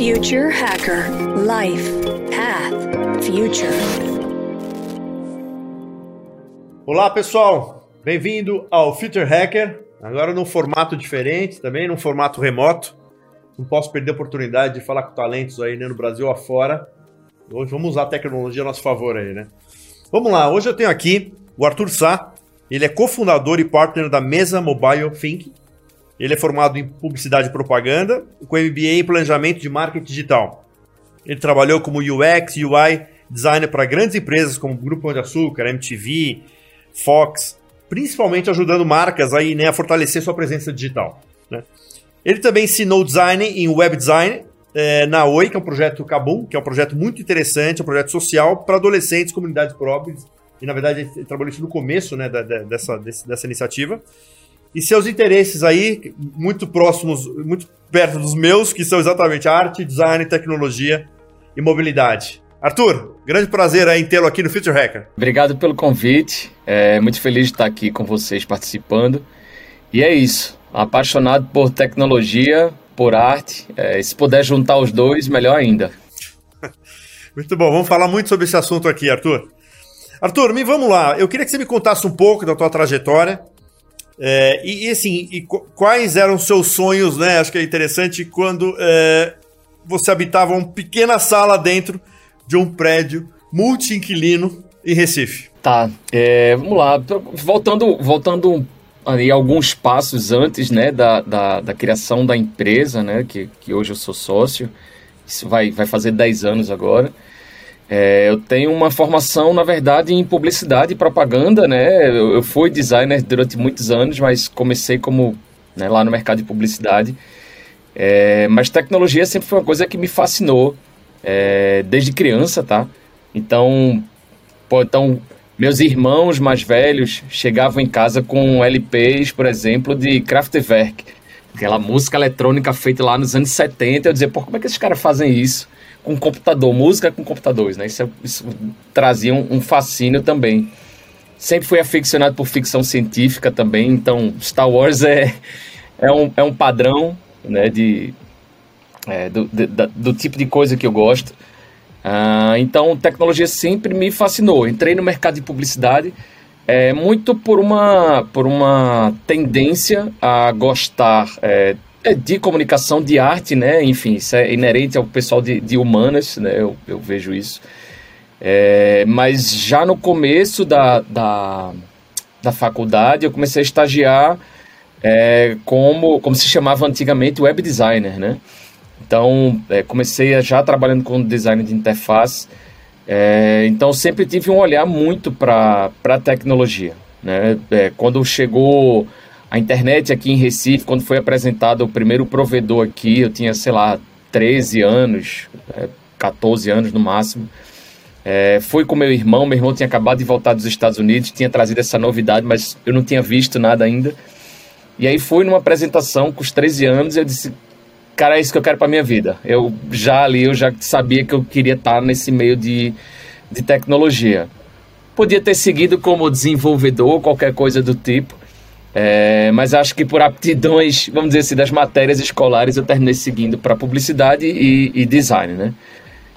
Future Hacker Life Path Future. Olá pessoal, bem-vindo ao Future Hacker. Agora num formato diferente, também num formato remoto. Não posso perder a oportunidade de falar com talentos aí né, no Brasil afora. Hoje vamos usar a tecnologia a nosso favor aí, né? Vamos lá, hoje eu tenho aqui o Arthur Sá. Ele é cofundador e partner da Mesa Mobile Think. Ele é formado em publicidade e propaganda, com MBA em planejamento de marketing digital. Ele trabalhou como UX, UI designer para grandes empresas como Grupo Pão de Açúcar, MTV, Fox, principalmente ajudando marcas aí, né, a fortalecer sua presença digital. Né? Ele também ensinou design em web design é, na Oi, que é um projeto Kabum, que é um projeto muito interessante, um projeto social para adolescentes, comunidades pobres. E na verdade ele trabalhou isso no começo né, da, da, dessa, desse, dessa iniciativa e seus interesses aí, muito próximos, muito perto dos meus, que são exatamente arte, design, tecnologia e mobilidade. Arthur, grande prazer em tê-lo aqui no Future Hacker. Obrigado pelo convite, é muito feliz de estar aqui com vocês participando. E é isso, apaixonado por tecnologia, por arte, é, se puder juntar os dois, melhor ainda. muito bom, vamos falar muito sobre esse assunto aqui, Arthur. Arthur, me vamos lá. Eu queria que você me contasse um pouco da tua trajetória, é, e, e, assim, e quais eram seus sonhos, né? Acho que é interessante quando é, você habitava uma pequena sala dentro de um prédio multi-inquilino em Recife. Tá, é, vamos lá. Voltando, voltando aí alguns passos antes, né, da, da, da, criação da empresa, né, que, que hoje eu sou sócio. Isso vai, vai fazer 10 anos agora. É, eu tenho uma formação, na verdade, em publicidade e propaganda, né? Eu, eu fui designer durante muitos anos, mas comecei como né, lá no mercado de publicidade. É, mas tecnologia sempre foi uma coisa que me fascinou é, desde criança, tá? Então, pô, então, meus irmãos mais velhos chegavam em casa com LPs, por exemplo, de Kraftwerk, aquela música eletrônica feita lá nos anos 70. Eu dizia, pô, como é que esses caras fazem isso? Com computador, música com computadores, né? Isso, isso trazia um, um, fascínio também. Sempre fui aficionado por ficção científica também, então Star Wars é, é, um, é um padrão né, de, é, do, de, do tipo de coisa que eu gosto. Ah, então, tecnologia sempre me fascinou. Entrei no mercado de publicidade é, muito por uma, por uma tendência a gostar é, é de comunicação, de arte, né? Enfim, isso é inerente ao pessoal de, de humanas, né? Eu, eu vejo isso. É, mas já no começo da, da, da faculdade, eu comecei a estagiar é, como, como se chamava antigamente web designer, né? Então, é, comecei já trabalhando com design de interface. É, então, sempre tive um olhar muito para a tecnologia. Né? É, quando chegou a internet aqui em Recife, quando foi apresentado o primeiro provedor aqui, eu tinha, sei lá, 13 anos, 14 é, anos no máximo. É, fui com meu irmão, meu irmão tinha acabado de voltar dos Estados Unidos, tinha trazido essa novidade, mas eu não tinha visto nada ainda. E aí fui numa apresentação com os 13 anos e eu disse, cara, é isso que eu quero para minha vida. Eu já ali, eu já sabia que eu queria estar nesse meio de, de tecnologia. Podia ter seguido como desenvolvedor, qualquer coisa do tipo, é, mas acho que por aptidões, vamos dizer assim, das matérias escolares, eu terminei seguindo para publicidade e, e, design, né?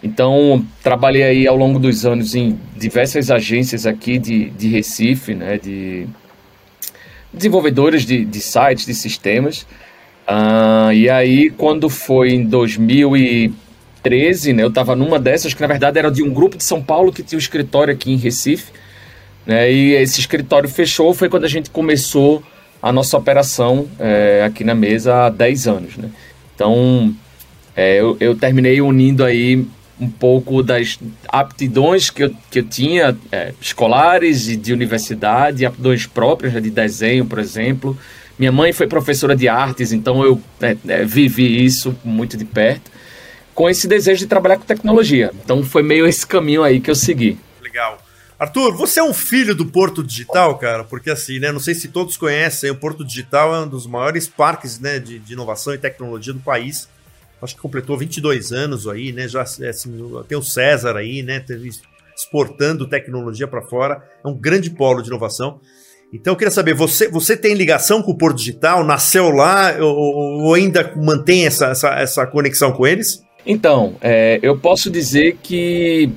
Então, trabalhei aí ao longo dos anos em diversas agências aqui de, de Recife, né? De desenvolvedores de, de sites, de sistemas. Uh, e aí, quando foi em 2013, né? Eu estava numa dessas, que na verdade era de um grupo de São Paulo que tinha um escritório aqui em Recife. Né? E esse escritório fechou, foi quando a gente começou a nossa operação é, aqui na mesa há 10 anos. Né? Então, é, eu, eu, terminei unindo aí um pouco das aptidões que eu, que eu tinha, é, escolares e de universidade, aptidões próprias, né, de desenho, por exemplo. Minha mãe foi professora de artes, então eu vivi isso muito de perto, com esse desejo de trabalhar com tecnologia. Então foi meio esse caminho aí que eu segui. Legal. Arthur, você é um filho do Porto Digital, cara? Porque assim, né? Não sei se todos conhecem, o Porto Digital é um dos maiores parques né, de, de inovação e tecnologia do país. Acho que completou 22 anos aí, né? Já é, assim, tem o César aí, né? Exportando tecnologia para fora. É um grande polo de inovação. Então eu queria saber, você, você tem ligação com o Porto Digital? Nasceu lá ou, ou ainda mantém essa, essa, essa conexão com eles? Então, é, eu posso dizer que,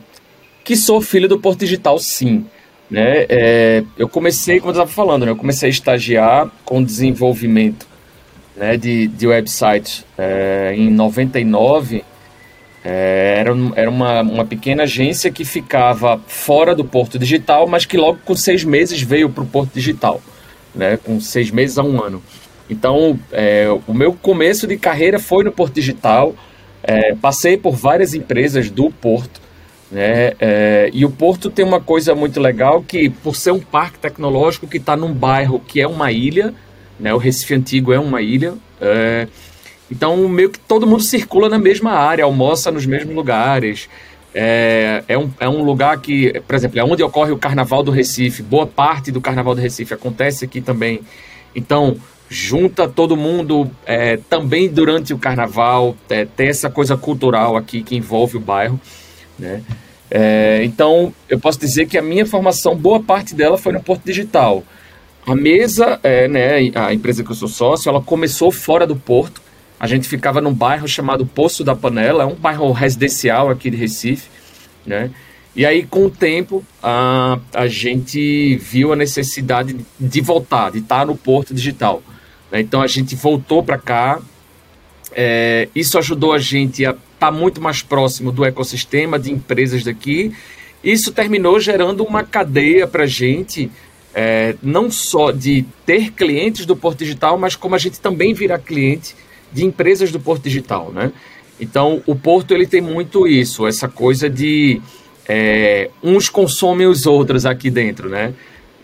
que sou filho do Porto Digital, sim. Né? É, eu comecei, como eu estava falando, né? eu comecei a estagiar com desenvolvimento né, de, de websites é, em 99. É, era era uma, uma pequena agência que ficava fora do Porto Digital, mas que logo com seis meses veio para o Porto Digital, né, com seis meses a um ano. Então, é, o meu começo de carreira foi no Porto Digital. É, passei por várias empresas do Porto. Né? É, e o Porto tem uma coisa muito legal que, por ser um parque tecnológico que está num bairro que é uma ilha, né? o Recife Antigo é uma ilha, é, então meio que todo mundo circula na mesma área, almoça nos mesmos lugares. É, é, um, é um lugar que, por exemplo, é onde ocorre o Carnaval do Recife. Boa parte do Carnaval do Recife acontece aqui também. Então, junta todo mundo é, também durante o carnaval, é, tem essa coisa cultural aqui que envolve o bairro, né? É, então, eu posso dizer que a minha formação, boa parte dela foi no Porto Digital. A mesa, é, né, a empresa que eu sou sócio, ela começou fora do Porto. A gente ficava num bairro chamado Poço da Panela, é um bairro residencial aqui de Recife, né? E aí, com o tempo, a, a gente viu a necessidade de voltar, de estar no Porto Digital. Né? Então a gente voltou para cá. É, isso ajudou a gente a estar tá muito mais próximo do ecossistema de empresas daqui. Isso terminou gerando uma cadeia para a gente, é, não só de ter clientes do Porto Digital, mas como a gente também virar cliente de empresas do Porto Digital, né? Então, o Porto ele tem muito isso, essa coisa de é, uns consomem os outros aqui dentro, né?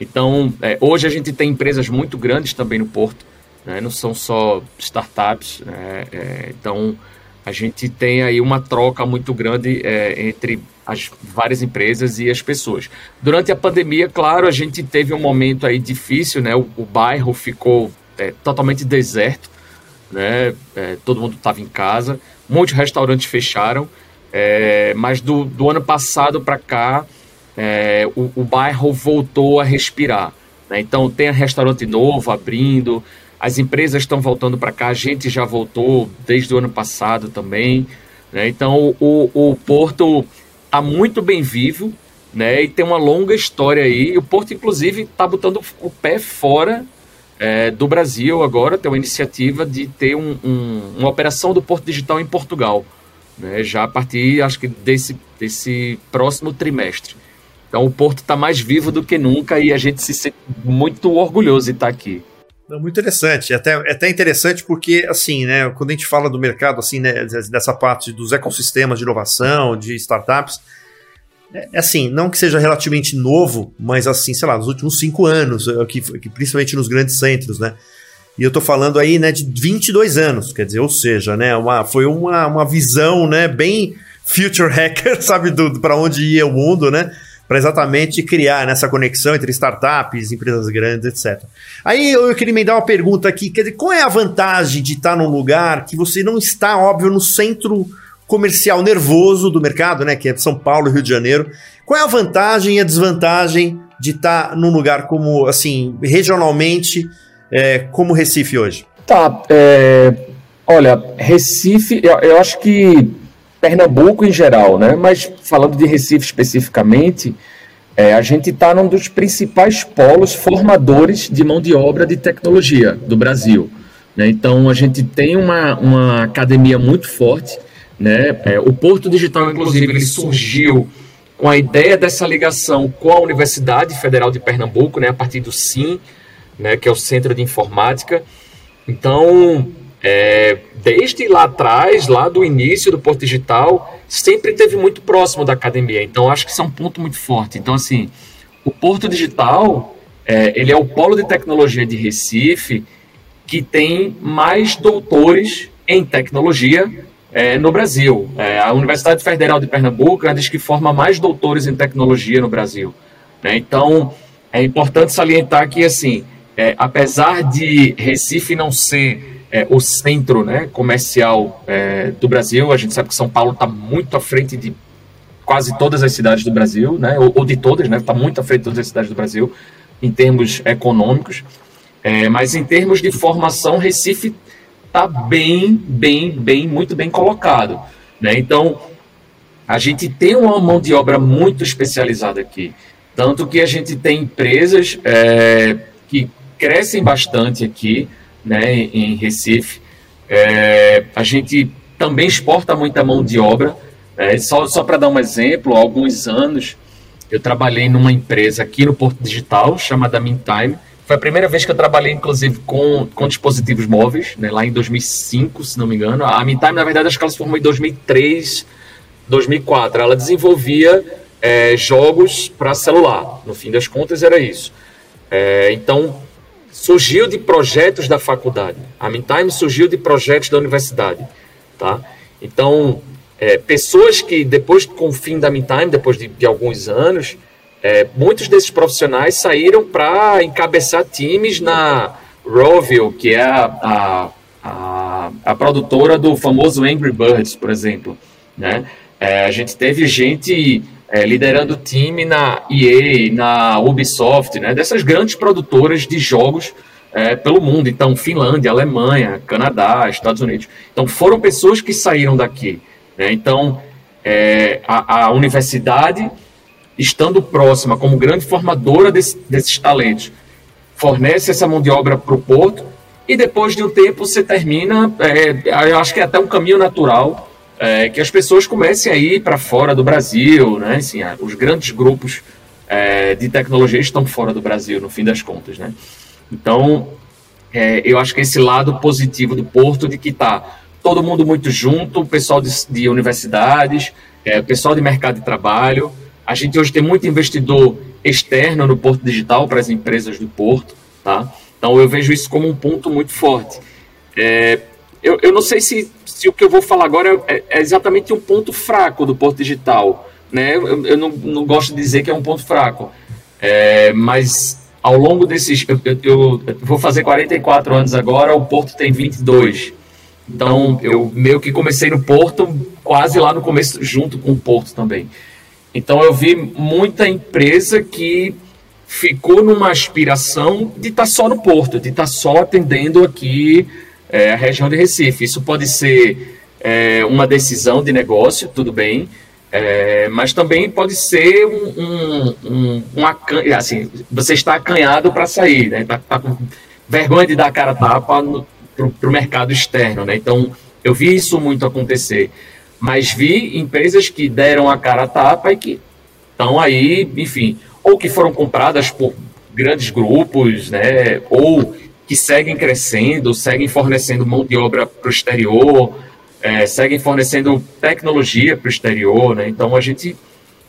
Então, é, hoje a gente tem empresas muito grandes também no Porto, né? não são só startups. Né? É, então, a gente tem aí uma troca muito grande é, entre as várias empresas e as pessoas. Durante a pandemia, claro, a gente teve um momento aí difícil, né? O, o bairro ficou é, totalmente deserto, né? É, todo mundo estava em casa, muitos restaurantes fecharam, é, mas do, do ano passado para cá, é, o, o bairro voltou a respirar. Né? Então, tem restaurante novo abrindo, as empresas estão voltando para cá, a gente já voltou desde o ano passado também. Né? Então o, o Porto está muito bem vivo né? e tem uma longa história aí. O Porto, inclusive, está botando o pé fora é, do Brasil agora, tem uma iniciativa de ter um, um, uma operação do Porto Digital em Portugal, né? já a partir, acho que, desse, desse próximo trimestre. Então o Porto está mais vivo do que nunca e a gente se sente muito orgulhoso de estar tá aqui. Muito interessante, é até, é até interessante porque, assim, né, quando a gente fala do mercado, assim, né, dessa parte dos ecossistemas de inovação, de startups, é, é assim, não que seja relativamente novo, mas assim, sei lá, nos últimos cinco anos, aqui, aqui, principalmente nos grandes centros, né, e eu tô falando aí, né, de 22 anos, quer dizer, ou seja, né, uma, foi uma, uma visão, né, bem future hacker, sabe, do, para onde ia o mundo, né, para exatamente criar nessa conexão entre startups, empresas grandes, etc. Aí eu queria me dar uma pergunta aqui, quer dizer, qual é a vantagem de estar num lugar que você não está, óbvio, no centro comercial nervoso do mercado, né, que é São Paulo Rio de Janeiro? Qual é a vantagem e a desvantagem de estar num lugar como, assim, regionalmente, é, como Recife hoje? Tá, é, olha, Recife, eu, eu acho que Pernambuco em geral, né? Mas falando de Recife especificamente, é, a gente está num dos principais polos formadores de mão de obra de tecnologia do Brasil. Né? Então a gente tem uma, uma academia muito forte. Né? É, o Porto Digital, inclusive, ele surgiu com a ideia dessa ligação com a Universidade Federal de Pernambuco, né? a partir do SIM, né? que é o Centro de Informática. Então, é, desde lá atrás, lá do início do Porto Digital, sempre teve muito próximo da academia. Então, acho que isso é um ponto muito forte. Então, assim, o Porto Digital, é, ele é o polo de tecnologia de Recife que tem mais doutores em tecnologia é, no Brasil. É, a Universidade Federal de Pernambuco é das que forma mais doutores em tecnologia no Brasil. Né? Então, é importante salientar que, assim, é, apesar de Recife não ser é, o centro né, comercial é, do Brasil. A gente sabe que São Paulo está muito à frente de quase todas as cidades do Brasil, né, ou, ou de todas, né, está muito à frente de todas as cidades do Brasil em termos econômicos. É, mas em termos de formação, Recife está bem, bem, bem, muito bem colocado. Né? Então, a gente tem uma mão de obra muito especializada aqui. Tanto que a gente tem empresas é, que crescem bastante aqui né, em Recife. É, a gente também exporta muita mão de obra. É, só só para dar um exemplo, há alguns anos eu trabalhei numa empresa aqui no Porto Digital chamada Meantime. Foi a primeira vez que eu trabalhei, inclusive, com, com dispositivos móveis, né, lá em 2005, se não me engano. A Meantime, na verdade, acho que ela se formou em 2003, 2004. Ela desenvolvia é, jogos para celular. No fim das contas, era isso. É, então, surgiu de projetos da faculdade. A Meantime surgiu de projetos da universidade. Tá? Então, é, pessoas que depois, com o fim da Meantime, depois de, de alguns anos, é, muitos desses profissionais saíram para encabeçar times na Rovio, que é a, a, a, a, produtora do famoso Angry Birds, por exemplo. Né? É, a gente teve gente é, liderando time na EA, na Ubisoft, né? dessas grandes produtoras de jogos é, pelo mundo. Então, Finlândia, Alemanha, Canadá, Estados Unidos. Então, foram pessoas que saíram daqui. Né? Então, é, a, a, universidade, estando próxima como grande formadora desse, desses talentos, fornece essa mão de obra para o porto e depois de um tempo você termina, é, eu acho que é até um caminho natural é, que as pessoas comecem a ir para fora do Brasil, né? Assim, os grandes grupos é, de tecnologia estão fora do Brasil, no fim das contas, né? Então, é, eu acho que esse lado positivo do Porto de que está todo mundo muito junto, o pessoal de, de universidades, é, o pessoal de mercado de trabalho. A gente hoje tem muito investidor externo no Porto Digital para as empresas do Porto, tá? Então eu vejo isso como um ponto muito forte. É, eu, eu não sei se, se o que eu vou falar agora é, é exatamente um ponto fraco do Porto Digital, né? Eu, eu não, não, gosto de dizer que é um ponto fraco, é, mas ao longo desses, eu, eu, eu vou fazer 44 anos agora, o Porto tem 22. Então, eu meio que comecei no Porto, quase lá no começo, junto com o Porto também. Então, eu vi muita empresa que ficou numa aspiração de estar tá só no Porto, de estar tá só atendendo aqui é, a região de Recife. Isso pode ser é, uma decisão de negócio, tudo bem, é, mas também pode ser um, um, um, um assim, você está acanhado para sair, né? Tá, tá, com vergonha de dar a cara tapa para o mercado externo. Né? Então, eu vi isso muito acontecer. Mas vi empresas que deram a cara tapa e que estão aí, enfim, ou que foram compradas por grandes grupos, né? ou que seguem crescendo, seguem fornecendo mão de obra para o exterior, é, seguem fornecendo tecnologia para o exterior. Né? Então, a gente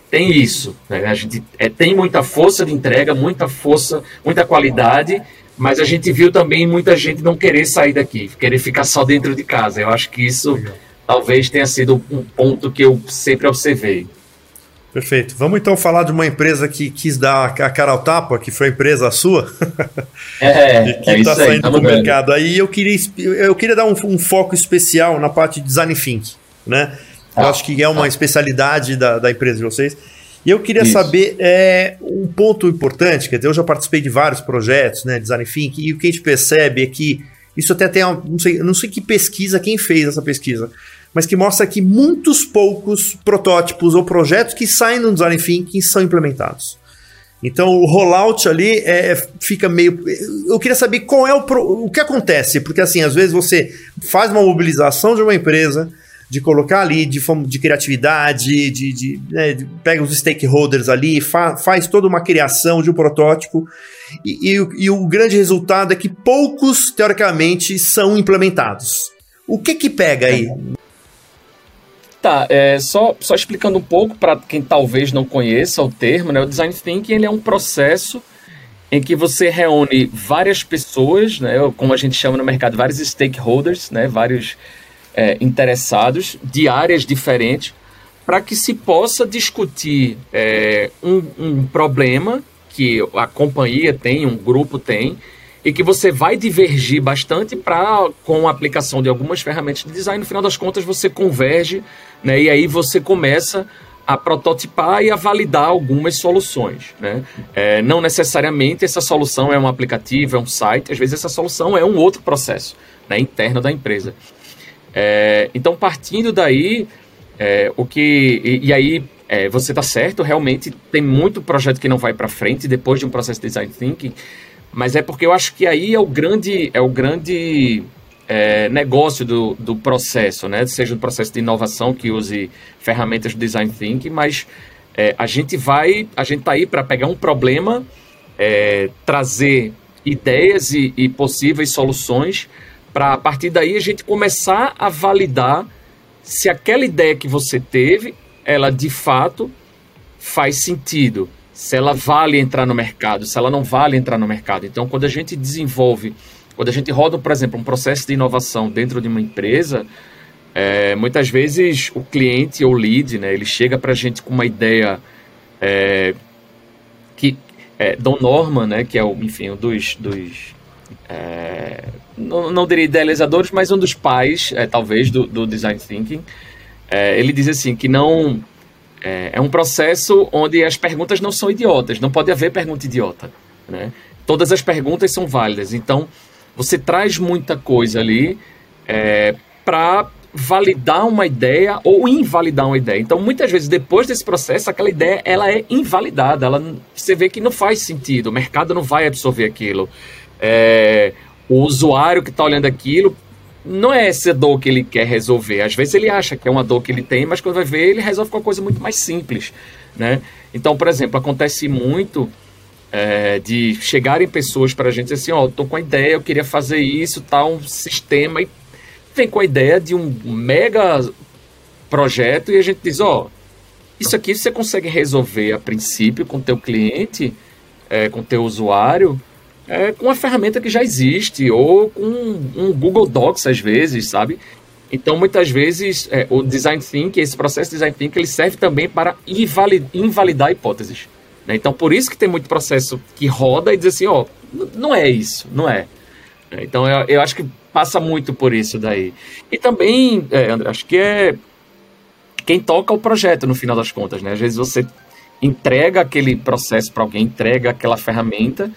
tem isso. Né? A gente é, tem muita força de entrega, muita força, muita qualidade mas a gente viu também muita gente não querer sair daqui, querer ficar só dentro de casa. Eu acho que isso talvez tenha sido um ponto que eu sempre observei. Perfeito. Vamos então falar de uma empresa que quis dar a cara ao tapa, que foi a empresa sua. É, e que está é saindo do mercado. Aí eu queria, eu queria dar um, um, foco especial na parte de design thinking. Né? Eu ah, acho que é uma ah. especialidade da, da empresa de vocês. E eu queria Isso. saber é, um ponto importante, quer dizer, eu já participei de vários projetos, né, design thinking, e o que a gente percebe é que isso até tem, não sei, não sei que pesquisa, quem fez essa pesquisa, mas que mostra que muitos poucos protótipos ou projetos que saem no design thinking são implementados. Então o rollout ali é, fica meio. Eu queria saber qual é o, o que acontece, porque assim, às vezes você faz uma mobilização de uma empresa, de colocar ali de, de criatividade, de, de, né, de pega os stakeholders ali, fa, faz toda uma criação de um protótipo, e, e, e, o grande resultado é que poucos, teoricamente, são implementados. O que que pega aí? Tá, é, só, só explicando um pouco para quem talvez não conheça o termo, né, o Design Thinking ele é um processo em que você reúne várias pessoas, né, como a gente chama no mercado, vários stakeholders, né, vários é, interessados de áreas diferentes para que se possa discutir é, um, um problema que a companhia tem, um grupo tem, e que você vai divergir bastante para com a aplicação de algumas ferramentas de design, no final das contas você converge, né? E aí você começa a prototipar e a validar algumas soluções, né? É, não necessariamente essa solução é um aplicativo, é um site, às vezes essa solução é um outro processo, né, interno da empresa. É, então, partindo daí, É, o que e, e aí é, você está certo, realmente tem muito projeto que não vai para frente depois de um processo de design thinking, mas é porque eu acho que aí é o grande é o grande é, negócio do, do processo, né? Seja um processo de inovação que use ferramentas de design thinking, mas é, a gente vai, a gente tá aí para pegar um problema, é, trazer ideias e, e possíveis soluções para a partir daí a gente começar a validar se aquela ideia que você teve, ela de fato faz sentido, se ela vale entrar no mercado, se ela não vale entrar no mercado. Então, quando a gente desenvolve, quando a gente roda, por exemplo, um processo de inovação dentro de uma empresa, é, muitas vezes o cliente ou lead, né, ele chega para a gente com uma ideia é, que é, Don Norman, né, que é o, enfim, um dos, dos é, não, não diria idealizadores, mas um dos pais, é, talvez, do, do design thinking, é, ele diz assim que não é, é, um processo onde as perguntas não são idiotas, não pode haver pergunta idiota, né? Todas as perguntas são válidas, então você traz muita coisa ali é, para validar uma ideia ou invalidar uma ideia. Então, muitas vezes, depois desse processo, aquela ideia ela é invalidada. Ela, você vê que não faz sentido, o mercado não vai absorver aquilo. É, o usuário que está olhando aquilo não é essa dor que ele quer resolver. Às vezes ele acha que é uma dor que ele tem, mas quando vai ver, ele resolve com uma coisa muito mais simples. Né? Então, por exemplo, acontece muito é, de chegarem pessoas para a gente assim, ó, oh, tô com a ideia, eu queria fazer isso, tá um sistema e vem com a ideia de um mega projeto e a gente diz, ó, oh, isso aqui você consegue resolver a princípio com o teu cliente, é, com o teu usuário, é, com uma ferramenta que já existe, ou com um Google Docs às vezes, sabe? Então, muitas vezes, é, o design thinking, esse processo de design thinking, ele serve também para invalidar hipóteses. Né? Então, por isso que tem muito processo que roda e diz assim, ó, não é isso, não é. Então, eu, eu acho que passa muito por isso daí. E também, é, André, acho que é quem toca o projeto no final das contas, né? Às vezes você entrega aquele processo para alguém, entrega aquela ferramenta,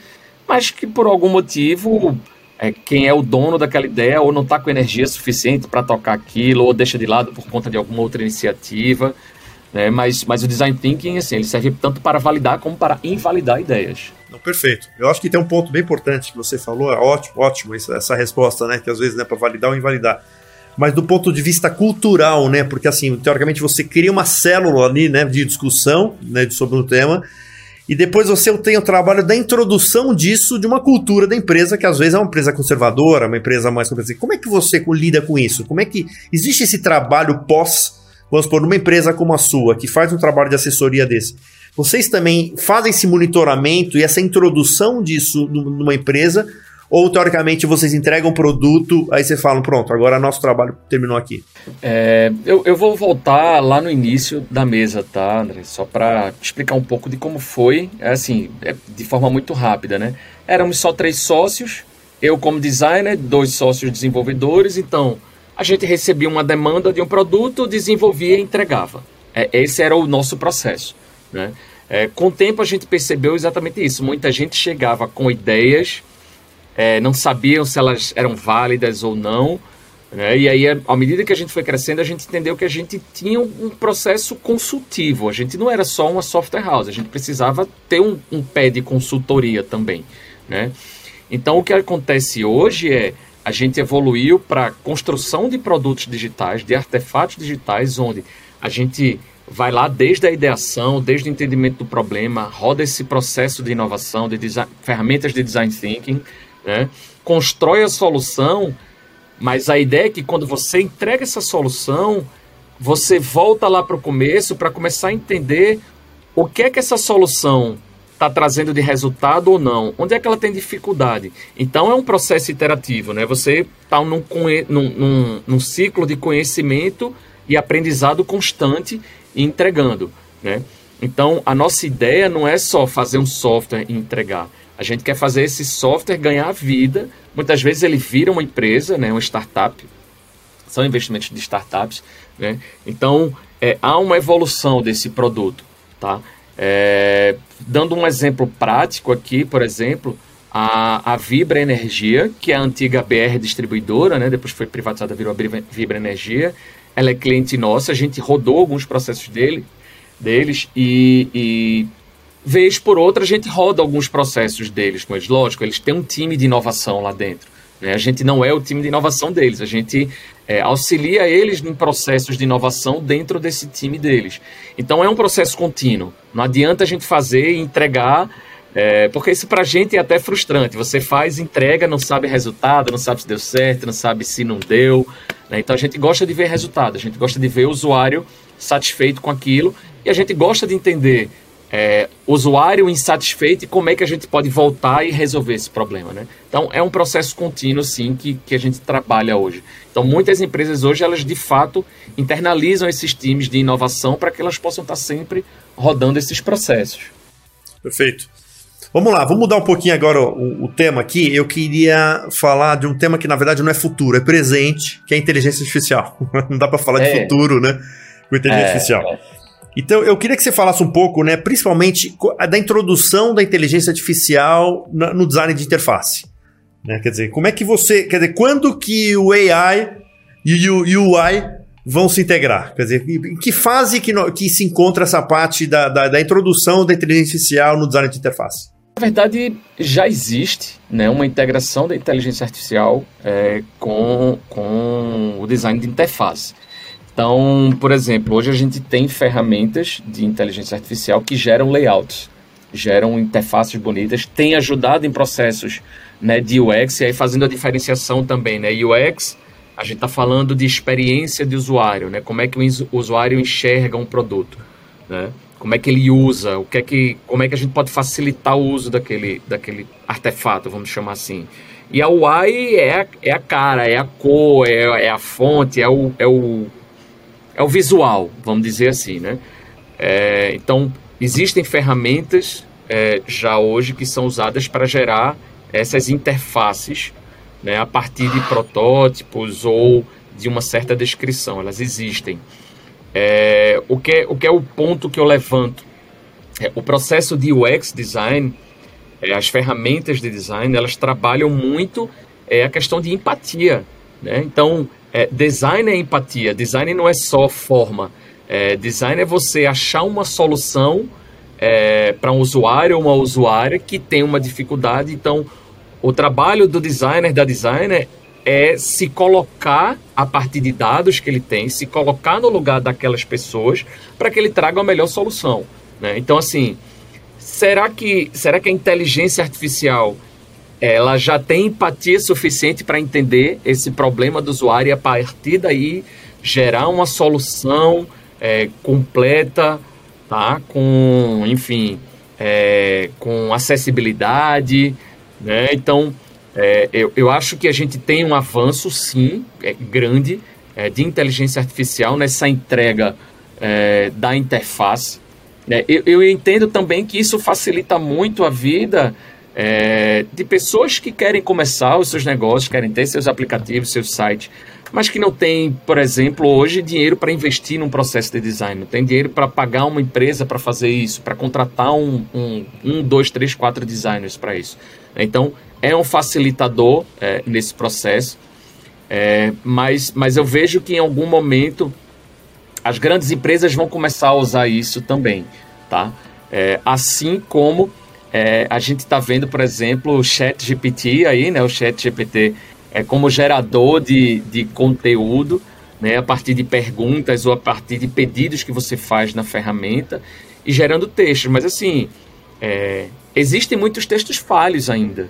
mas que por algum motivo é, quem é o dono daquela ideia ou não está com energia suficiente para tocar aquilo, ou deixa de lado por conta de alguma outra iniciativa. Né? Mas, mas o design thinking, assim, ele serve tanto para validar como para invalidar ideias. Não, perfeito. Eu acho que tem um ponto bem importante que você falou, é ótimo, ótimo essa, resposta, né? Que às vezes é né, para validar ou invalidar. Mas do ponto de vista cultural, né? Porque assim, teoricamente você cria uma célula ali, né, de discussão, né, sobre um tema, e depois você tem o trabalho da introdução disso de uma cultura da empresa, que às vezes é uma empresa conservadora, uma empresa mais. Como é que você lida com isso? Como é que. Existe esse trabalho pós, vamos supor, numa empresa como a sua, que faz um trabalho de assessoria desse? Vocês também fazem esse monitoramento e essa introdução disso numa empresa? Ou, teoricamente, vocês entregam o produto, aí você fala, pronto, agora nosso trabalho terminou aqui? É, eu, eu vou voltar lá no início da mesa, tá, André? Só para explicar um pouco de como foi, é assim, é, de forma muito rápida, né? Éramos só três sócios, eu como designer, dois sócios desenvolvedores, então a gente recebia uma demanda de um produto, desenvolvia e entregava. É, esse era o nosso processo, né? É, com o tempo a gente percebeu exatamente isso. Muita gente chegava com ideias é, não sabiam se elas eram válidas ou não. Né? E aí, à medida que a gente foi crescendo, a gente entendeu que a gente tinha um processo consultivo. A gente não era só uma software house, a gente precisava ter um, um pé de consultoria também. Né? Então, o que acontece hoje é a gente evoluiu para construção de produtos digitais, de artefatos digitais, onde a gente vai lá desde a ideação, desde o entendimento do problema, roda esse processo de inovação, de ferramentas de design thinking, né? Constrói a solução, mas a ideia é que quando você entrega essa solução, você volta lá para o começo para começar a entender o que é que essa solução está trazendo de resultado ou não, onde é que ela tem dificuldade. Então é um processo iterativo, né? Você está num, num, num, num, ciclo de conhecimento e aprendizado constante e entregando, né? Então a nossa ideia não é só fazer um software e entregar, a gente quer fazer esse software ganhar vida. Muitas vezes ele vira uma empresa, né, uma startup. São investimentos de startups. Né? Então, é, há uma evolução desse produto. Tá? É, dando um exemplo prático aqui, por exemplo, a, a Vibra Energia, que é a antiga BR distribuidora, né, depois foi privatizada, virou a Vibra Energia, ela é cliente nossa, a gente rodou alguns processos dele, deles e, e vez por outra a gente roda alguns processos deles com eles. Lógico, eles têm um time de inovação lá dentro. Né? A gente não é o time de inovação deles, a gente é, auxilia eles em processos de inovação dentro desse time deles. Então é um processo contínuo. Não adianta a gente fazer e entregar, é, porque isso para a gente é até frustrante. Você faz, entrega, não sabe resultado, não sabe se deu certo, não sabe se não deu. Né? Então a gente gosta de ver resultado, a gente gosta de ver o usuário satisfeito com aquilo e a gente gosta de entender é, usuário insatisfeito e como é que a gente pode voltar e resolver esse problema, né? Então, é um processo contínuo, sim, que, que a gente trabalha hoje. Então, muitas empresas hoje, elas de fato internalizam esses times de inovação para que elas possam estar sempre rodando esses processos. Perfeito. Vamos lá, vamos mudar um pouquinho agora o, o, tema aqui. Eu queria falar de um tema que, na verdade, não é futuro, é presente, que é inteligência artificial. não dá para falar é. de futuro, né? Com inteligência é, artificial. É. Então, eu queria que você falasse um pouco, né, principalmente da introdução da inteligência artificial no design de interface. Né? Quer dizer, como é que você. Quer dizer, quando que o AI e o UI vão se integrar? Quer dizer, em que fase que, no, que se encontra essa parte da, da, da, introdução da inteligência artificial no design de interface? Na verdade, já existe né, uma integração da inteligência artificial é, com, com o design de interface. Então, por exemplo, hoje a gente tem ferramentas de inteligência artificial que geram layouts, geram interfaces bonitas, tem ajudado em processos né, de UX, e aí fazendo a diferenciação também, né? UX, a gente está falando de experiência de usuário, né? Como é que o usuário enxerga um produto, né? Como é que ele usa, o que é que, como é que a gente pode facilitar o uso daquele, daquele artefato, vamos chamar assim. E a UI é é a cara, é a cor, é, é a fonte, é o, é o é o visual, vamos dizer assim, né? É, então, existem ferramentas é, já hoje que são usadas para gerar essas interfaces né, a partir de protótipos ou de uma certa descrição. Elas existem. É, o, que é, o que é o ponto que eu levanto? É, o processo de UX design, é, as ferramentas de design, elas trabalham muito é, a questão de empatia. Né? Então, é, design é empatia, design não é só forma. É, design é você achar uma solução é, para um usuário ou uma usuária que tem uma dificuldade. Então, o trabalho do designer, da designer, é se colocar a partir de dados que ele tem, se colocar no lugar daquelas pessoas para que ele traga a melhor solução. Né? Então, assim, será que, será que a inteligência artificial ela já tem empatia suficiente para entender esse problema do usuário e a partir daí gerar uma solução é, completa, tá? Com, enfim, é, com acessibilidade, né? Então, é, eu, eu acho que a gente tem um avanço, sim, é, grande, é, de inteligência artificial nessa entrega é, da interface. Né? Eu, eu entendo também que isso facilita muito a vida é, de pessoas que querem começar os seus negócios, querem ter seus aplicativos, seus sites, mas que não tem, por exemplo, hoje dinheiro para investir num processo de design, não tem dinheiro para pagar uma empresa para fazer isso, para contratar um, um, um, dois, três, quatro designers para isso. Então, é um facilitador é, nesse processo, é, mas, mas eu vejo que em algum momento as grandes empresas vão começar a usar isso também, tá? É, assim como é, a gente está vendo, por exemplo, o Chat GPT aí, né? O Chat GPT é como gerador de, de conteúdo, né? A partir de perguntas ou a partir de pedidos que você faz na ferramenta e gerando textos. Mas assim, é, existem muitos textos falhos ainda.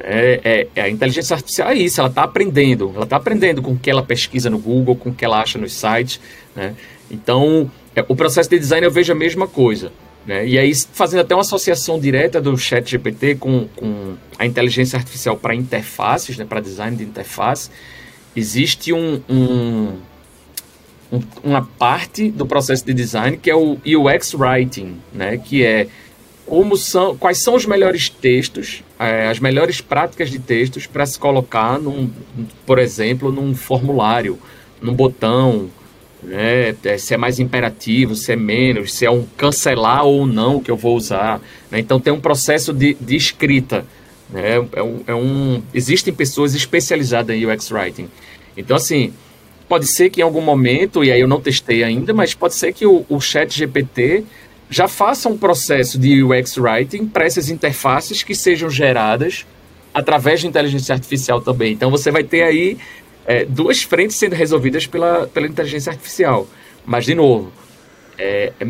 É, é, a inteligência artificial é isso, ela está aprendendo. Ela está aprendendo com o que ela pesquisa no Google, com o que ela acha nos sites. Né? Então, é, o processo de design eu vejo a mesma coisa. Né? E aí, fazendo até uma associação direta do chat GPT com, com a inteligência artificial para interfaces, né? para design de interface, existe um, um, um, uma parte do processo de design que é o UX Writing, né? que é como são, quais são os melhores textos, é, as melhores práticas de textos para se colocar, num, por exemplo, num formulário, num botão, né? É, se é mais imperativo, se é menos, se é um cancelar ou não que eu vou usar. Né? Então tem um processo de, de escrita. Né? É um, é um, existem pessoas especializadas em UX Writing. Então, assim, pode ser que em algum momento, e aí eu não testei ainda, mas pode ser que o, o chat GPT já faça um processo de UX Writing para essas interfaces que sejam geradas através de inteligência artificial também. Então você vai ter aí é, duas frentes sendo resolvidas pela, pela inteligência artificial. Mas, de novo, é, é,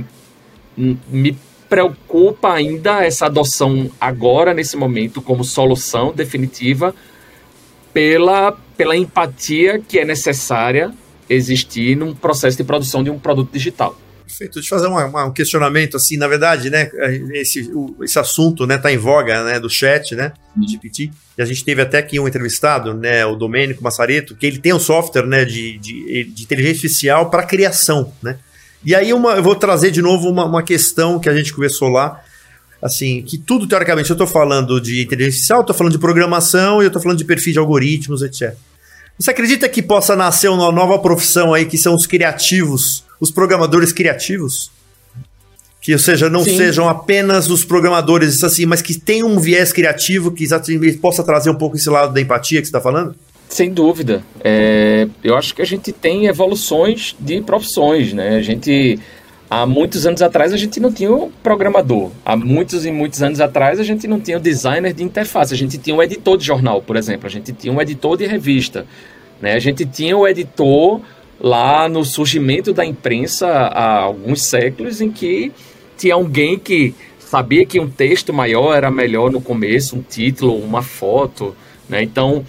me preocupa ainda essa adoção agora, nesse momento, como solução definitiva, pela, pela empatia que é necessária existir num processo de produção de um produto digital. Perfeito. Deixa eu fazer uma, uma, um questionamento, assim, na verdade, né, esse, o, esse assunto, né, tá em voga, né, do chat, né, do GPT, e a gente teve até aqui um entrevistado, né, o Domênico Massareto, que ele tem um software, né, de, de, de inteligência artificial para criação, né, e aí uma, eu vou trazer de novo uma, uma questão que a gente conversou lá, assim, que tudo, teoricamente, eu estou falando de inteligência artificial, estou falando de programação e eu estou falando de perfil de algoritmos, etc. Você acredita que possa nascer uma nova profissão aí, que são os criativos, os programadores criativos? Que, ou seja, não Sim. sejam apenas os programadores, assim, mas que tenham um viés criativo que exatamente possa trazer um pouco esse lado da empatia que você está falando? Sem dúvida. É, eu acho que a gente tem evoluções de profissões, né? A gente há muitos anos atrás a gente não tinha o programador. Há muitos e muitos anos atrás a gente não tinha o designer de interface. A gente tinha um editor de jornal, por exemplo. A gente tinha um editor de revista. Né? A gente tinha o editor lá no surgimento da imprensa há alguns séculos em que tinha alguém que sabia que um texto maior era melhor no começo, um título, uma foto. Né? Então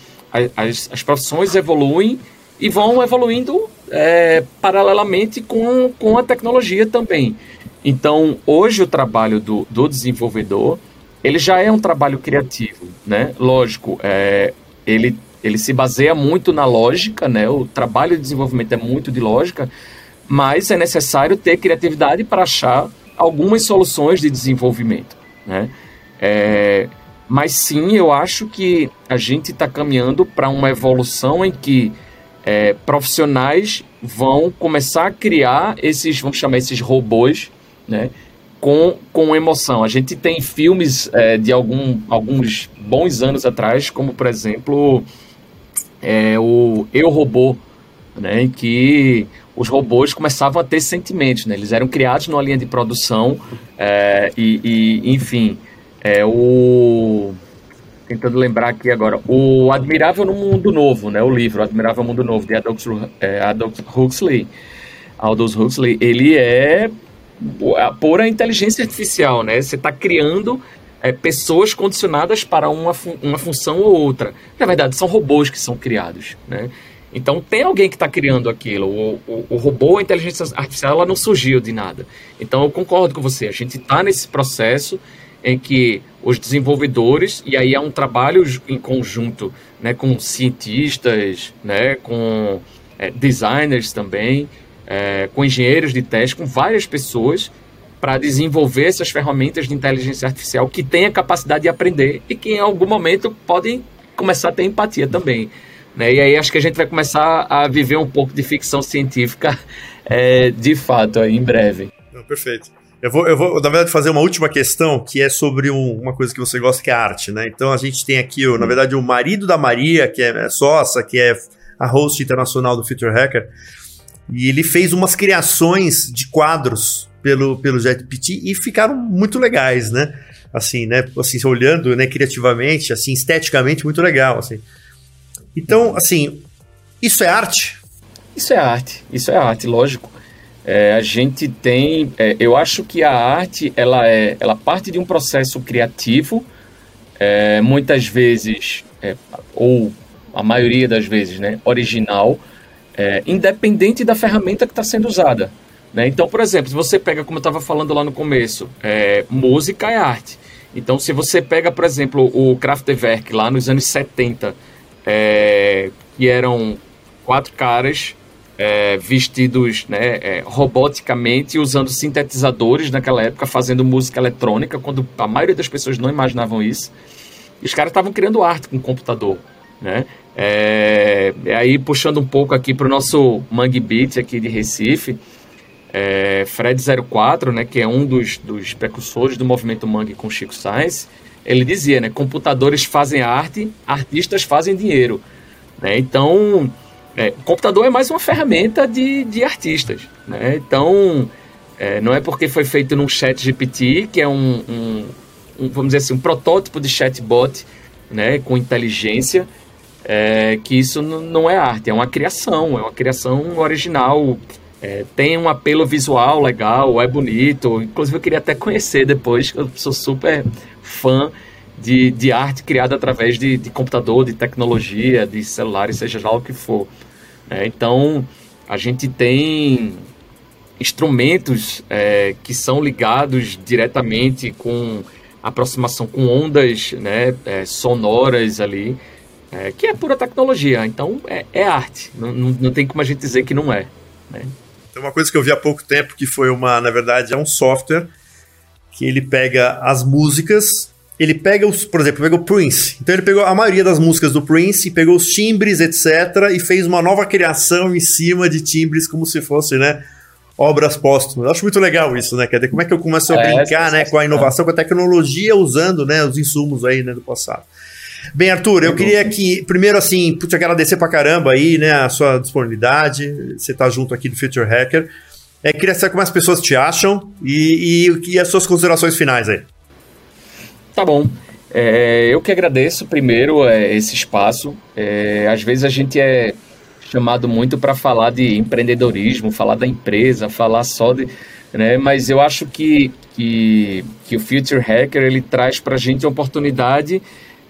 as, as profissões evoluem e vão evoluindo é, paralelamente com, com a tecnologia também. Então, hoje o trabalho do, do desenvolvedor, ele já é um trabalho criativo, né? Lógico, é, ele, ele se baseia muito na lógica, né? O trabalho de desenvolvimento é muito de lógica, mas é necessário ter criatividade para achar algumas soluções de desenvolvimento, né? É, mas sim, eu acho que a gente está caminhando para uma evolução em que é, profissionais vão começar a criar esses, vamos chamar esses robôs, né? Com, com emoção. A gente tem filmes é, de algum, alguns bons anos atrás, como por exemplo é, o Eu Robô, né, em que os robôs começavam a ter sentimentos, né? Eles eram criados numa linha de produção é, e, e, enfim, é, o tentando lembrar aqui agora, o Admirável no Mundo Novo, né, o livro Admirável Mundo Novo de Aldous, é, Huxley, Aldous Huxley, ele é pura inteligência artificial, né? Você está criando é, pessoas condicionadas para uma, uma função ou outra. Na verdade, são robôs que são criados, né? Então tem alguém que está criando aquilo. O, o, o, robô, a inteligência artificial, ela não surgiu de nada. Então eu concordo com você. A gente está nesse processo em que os desenvolvedores, e aí há um trabalho em conjunto né, com cientistas, né, com é, designers também, é, com engenheiros de teste, com várias pessoas para desenvolver essas ferramentas de inteligência artificial que têm a capacidade de aprender e que em algum momento podem começar a ter empatia também. Né? E aí acho que a gente vai começar a viver um pouco de ficção científica é, de fato aí, em breve. perfeito. Eu vou, eu vou, na verdade, fazer uma última questão que é sobre um, uma coisa que você gosta, que é arte, né? Então a gente tem aqui, na verdade, o marido da Maria, que é sócia, que é a host internacional do Future Hacker, e ele fez umas criações de quadros pelo, pelo JetPT e ficaram muito legais, né? Assim, né? Assim, olhando né, criativamente, assim, esteticamente, muito legal, assim. Então, assim, isso é arte? Isso é arte, isso é arte, lógico. É, a gente tem, é, eu acho que a arte ela é, ela parte de um processo criativo, é, muitas vezes é, ou a maioria das vezes, né, original, é, independente da ferramenta que está sendo usada. Né? Então, por exemplo, se você pega, como eu estava falando lá no começo, é, música é arte. Então, se você pega, por exemplo, o Kraftwerk lá nos anos 70, que eram quatro caras é, vestidos né, é, roboticamente, usando sintetizadores naquela época, fazendo música eletrônica, quando a maioria das pessoas não imaginavam isso. Os caras estavam criando arte com computador. Né? É, aí, puxando um pouco aqui para o nosso Mangue Beat aqui de Recife, é, Fred04, né, que é um dos, dos precursores do movimento Mangue com Chico Sainz, ele dizia, né, computadores fazem arte, artistas fazem dinheiro. Né? Então, é, computador é mais uma ferramenta de, de artistas. Né? Então, é, não é porque foi feito num chat GPT, que é um, um, um, vamos dizer assim, um protótipo de chatbot né, com inteligência, é, que isso não é arte, é uma criação, é uma criação original, é, tem um apelo visual legal, é bonito. Inclusive, eu queria até conhecer depois, eu sou super fã de, de arte criada através de, de computador, de tecnologia, de celulares, seja lá o que for. É, então, a gente tem instrumentos é, que são ligados diretamente com aproximação com ondas né, é, sonoras ali, é, que é pura tecnologia. Então, é, é arte. Não, não, não, tem como a gente dizer que não é. Né? Tem uma coisa que eu vi há pouco tempo que foi uma, na verdade, é um software que ele pega as músicas ele pega os, por exemplo, pegou o Prince. Então ele pegou a maioria das músicas do Prince, pegou os timbres, etc, e fez uma nova criação em cima de timbres como se fosse, né, obras póstumas. Eu acho muito legal isso, né? Quer dizer, como é que eu começo a é, brincar, né, com a inovação, com a tecnologia, usando, né, os insumos aí, né, do passado. Bem, Arthur, eu queria que, primeiro, assim, te agradecer pra caramba aí, né, a sua disponibilidade, você tá junto aqui do Future Hacker. É, queria saber como as pessoas te acham e, e, e as suas considerações finais aí. Tá bom. É, eu que agradeço primeiro é, esse espaço. É, às vezes a gente é chamado muito para falar de empreendedorismo, falar da empresa, falar só de. Né? Mas eu acho que, que, que o Future Hacker ele traz para a gente a oportunidade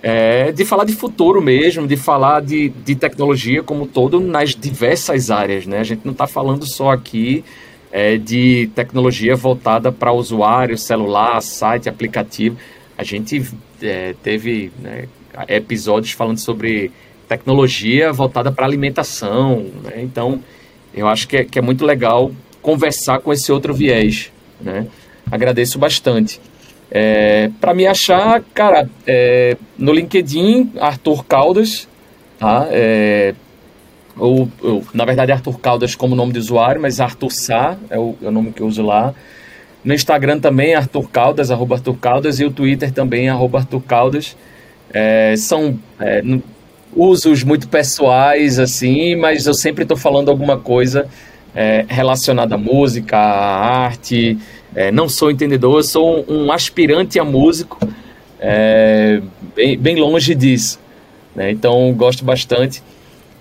é, de falar de futuro mesmo, de falar de, de tecnologia como todo nas diversas áreas. Né? A gente não está falando só aqui é, de tecnologia voltada para usuário, celular, site, aplicativo a gente é, teve né, episódios falando sobre tecnologia voltada para alimentação, né? então eu acho que é, que é, muito legal conversar com esse outro viés, né? Agradeço bastante. É, para me achar, cara, é, no LinkedIn, Arthur Caldas, tá? É, ou, ou, na verdade, Arthur Caldas como nome de usuário, mas Arthur Sá é o, é o nome que eu uso lá. No Instagram também, Arthur Caldas, arroba Arthur Caldas, e o Twitter também, arroba Arthur Caldas. É, são é, usos muito pessoais, assim, mas eu sempre estou falando alguma coisa é, relacionada à música, à arte. É, não sou entendedor, eu sou um, aspirante a músico, é, bem, bem, longe disso. Né? Então, gosto bastante.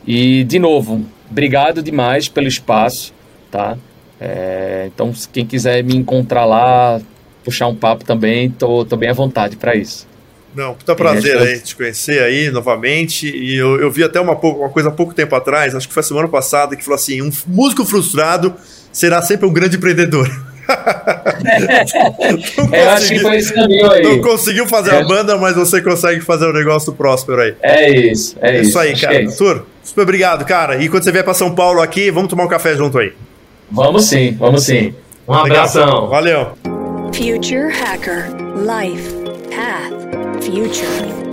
E, de novo, obrigado demais pelo espaço, tá? É, então, quem quiser me encontrar lá, puxar um papo também, tô, tô bem à vontade para isso. Não, puta prazer aí te conhecer aí novamente. E eu, eu vi até uma, uma coisa há pouco tempo atrás, acho que foi semana passada, que falou assim: um músico frustrado será sempre um grande empreendedor. Eu acho que foi esse caminho aí. Não conseguiu fazer a banda, mas você consegue fazer um negócio próspero aí. É isso, é, é isso. Isso aí, cara. É Arthur, super obrigado, cara. E quando você vier para São Paulo aqui, vamos tomar um café junto aí. Vamos sim, vamos sim. Um abração. Valeu. Future Hacker Life Path Future.